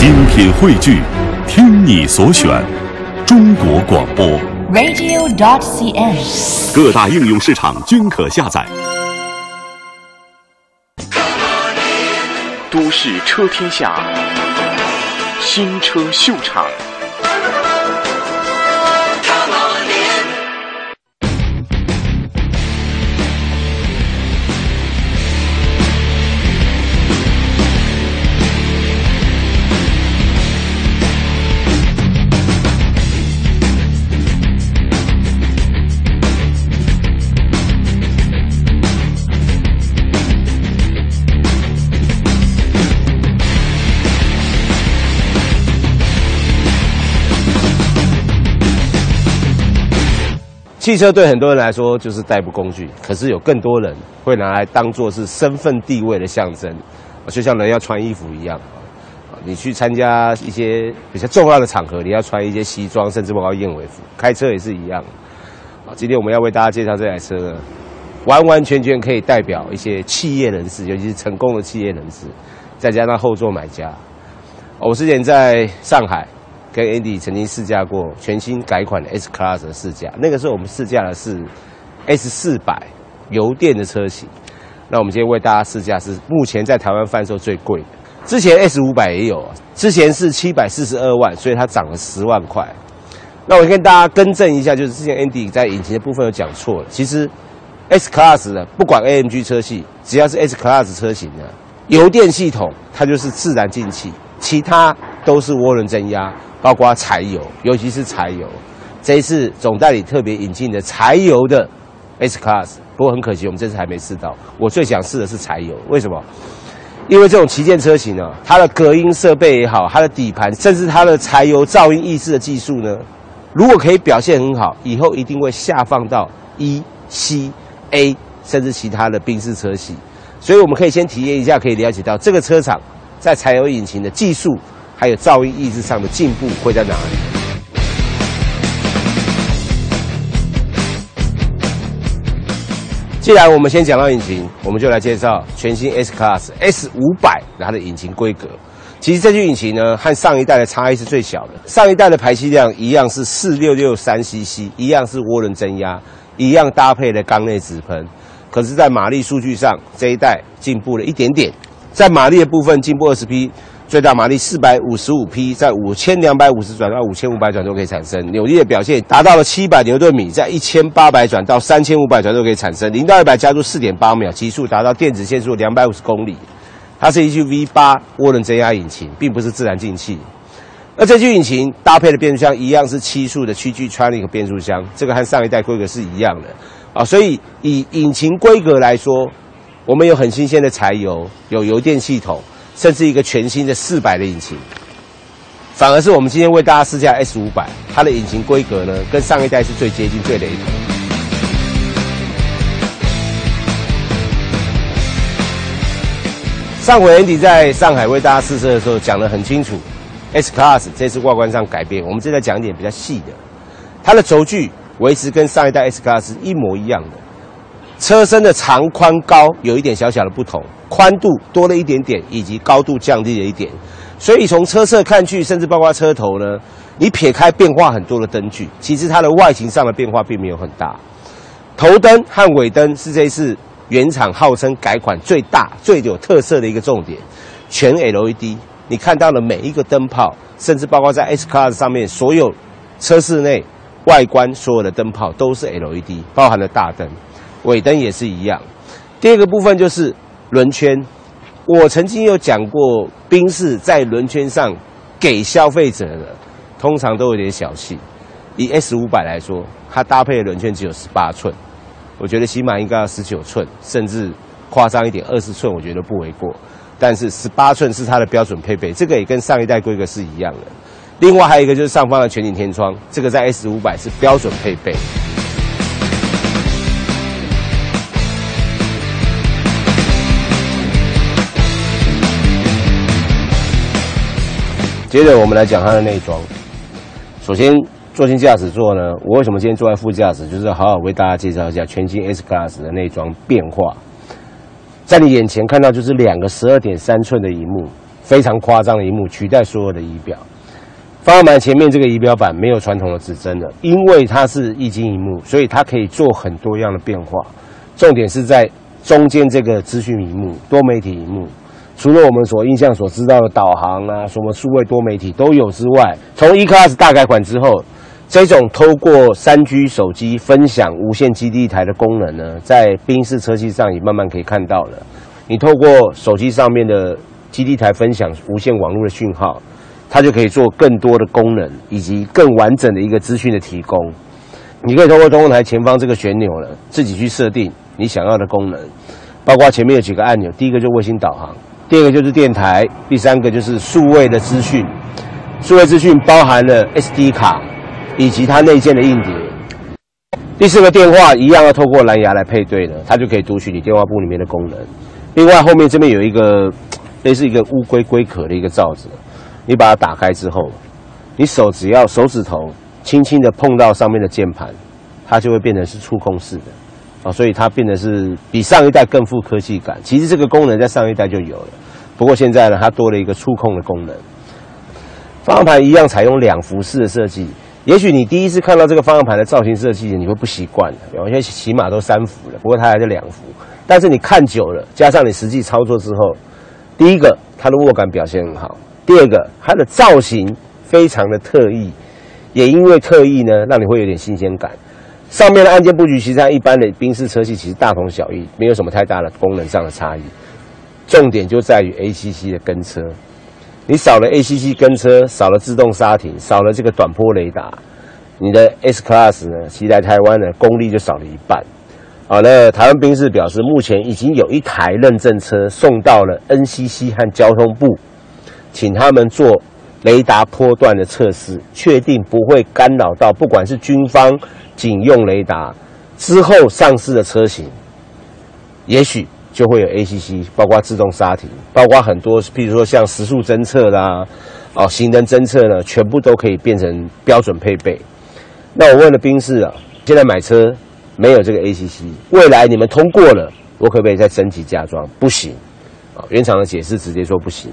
精品汇聚，听你所选，中国广播。radio.dot.cn，。各大应用市场均可下载。都市车天下，新车秀场。汽车对很多人来说就是代步工具，可是有更多人会拿来当做是身份地位的象征，就像人要穿衣服一样。你去参加一些比较重要的场合，你要穿一些西装，甚至包括燕尾服。开车也是一样。啊，今天我们要为大家介绍这台车呢，完完全全可以代表一些企业人士，尤其是成功的企业人士，再加上后座买家。我之前在上海跟 Andy 曾经试驾过全新改款的 S Class 的试驾，那个时候我们试驾的是 S 四百油电的车型。那我们今天为大家试驾是目前在台湾贩售最贵的，之前 S 五百也有，之前是七百四十二万，所以它涨了十万块。那我跟大家更正一下，就是之前 Andy 在引擎的部分有讲错了，其实 S Class 的不管 AMG 车系，只要是 S Class 车型的油电系统，它就是自然进气，其他都是涡轮增压，包括柴油，尤其是柴油。这一次总代理特别引进的柴油的 S Class，不过很可惜我们这次还没试到。我最想试的是柴油，为什么？因为这种旗舰车型呢，它的隔音设备也好，它的底盘，甚至它的柴油噪音抑制的技术呢，如果可以表现很好，以后一定会下放到 E、C、A，甚至其他的宾士车系。所以我们可以先体验一下，可以了解到这个车厂在柴油引擎的技术还有噪音抑制上的进步会在哪里。既然我们先讲到引擎，我们就来介绍全新 S Class S 五百它的引擎规格。其实这具引擎呢，和上一代的差异是最小的。上一代的排气量一样是四六六三 CC，一样是涡轮增压，一样搭配了缸内直喷。可是，在马力数据上，这一代进步了一点点，在马力的部分进步二十匹，最大马力四百五十五匹，在五千两百五十转到五千五百转都可以产生。扭力的表现达到了七百牛顿米，在一千八百转到三千五百转都可以产生。零到一百加速四点八秒，极速达到电子限速两百五十公里。它是一具 V 八涡轮增压引擎，并不是自然进气。而这具引擎搭配的变速箱一样是七速的七 G Tronic 变速箱，这个和上一代规格是一样的啊。所以以引擎规格来说，我们有很新鲜的柴油，有油电系统，甚至一个全新的四百的引擎。反而是我们今天为大家试驾 S 五百，它的引擎规格呢，跟上一代是最接近、最雷同。上回 Andy 在上海为大家试车的时候讲得很清楚，S Class 这次外观上改变，我们这再讲一点比较细的。它的轴距维持跟上一代 S Class 一模一样的，车身的长宽高有一点小小的不同，宽度多了一点点，以及高度降低了一点。所以从车侧看去，甚至包括车头呢，你撇开变化很多的灯具，其实它的外形上的变化并没有很大。头灯和尾灯是这一次原厂号称改款最大、最有特色的一个重点，全 LED。你看到的每一个灯泡，甚至包括在 S Class 上面所有车室内外观所有的灯泡都是 LED，包含了大灯、尾灯也是一样。第二个部分就是轮圈，我曾经有讲过，宾士在轮圈上给消费者的通常都有点小气。以 S 五百来说，它搭配的轮圈只有十八寸，我觉得起码应该要十九寸，甚至夸张一点二十寸，我觉得不为过。但是十八寸是它的标准配备，这个也跟上一代规格是一样的。另外还有一个就是上方的全景天窗，这个在 S 五百是标准配备。接着我们来讲它的内装。首先，坐进驾驶座呢，我为什么今天坐在副驾驶，就是好好为大家介绍一下全新 S Class 的内装变化。在你眼前看到就是两个十二点三寸的荧幕，非常夸张的一幕，取代所有的仪表。方向盘前面这个仪表板没有传统的指针了，因为它是液晶荧幕，所以它可以做很多样的变化。重点是在中间这个资讯荧幕，多媒体荧幕。除了我们所印象所知道的导航啊，什么数位多媒体都有之外，从 E Class 大改款之后，这种透过三 G 手机分享无线基地台的功能呢，在宾士车系上也慢慢可以看到了。你透过手机上面的基地台分享无线网络的讯号。它就可以做更多的功能，以及更完整的一个资讯的提供。你可以通过中控台前方这个旋钮了，自己去设定你想要的功能，包括前面有几个按钮，第一个就卫星导航，第二个就是电台，第三个就是数位的资讯。数位资讯包含了 SD 卡以及它内建的硬碟。第四个电话一样要透过蓝牙来配对的，它就可以读取你电话簿里面的功能。另外后面这边有一个类似一个乌龟龟壳的一个罩子。你把它打开之后，你手只要手指头轻轻的碰到上面的键盘，它就会变成是触控式的，啊，所以它变得是比上一代更富科技感。其实这个功能在上一代就有了，不过现在呢，它多了一个触控的功能。方向盘一样采用两幅式的设计，也许你第一次看到这个方向盘的造型设计，你会不习惯，有些起码都三幅了，不过它还是两幅。但是你看久了，加上你实际操作之后，第一个它的握感表现很好。第二个，它的造型非常的特异，也因为特异呢，让你会有点新鲜感。上面的按键布局，其实它一般的宾士车系其实大同小异，没有什么太大的功能上的差异。重点就在于 ACC 的跟车，你少了 ACC 跟车，少了自动刹停，少了这个短波雷达，你的 S Class 呢，骑在台湾呢，功力就少了一半。好，那台湾宾士表示，目前已经有一台认证车送到了 NCC 和交通部。请他们做雷达波段的测试，确定不会干扰到不管是军方警用雷达之后上市的车型，也许就会有 ACC，包括自动刹停，包括很多，譬如说像时速侦测啦，哦，行人侦测呢，全部都可以变成标准配备。那我问了宾士啊，现在买车没有这个 ACC，未来你们通过了，我可不可以再升级加装？不行，啊，原厂的解释直接说不行。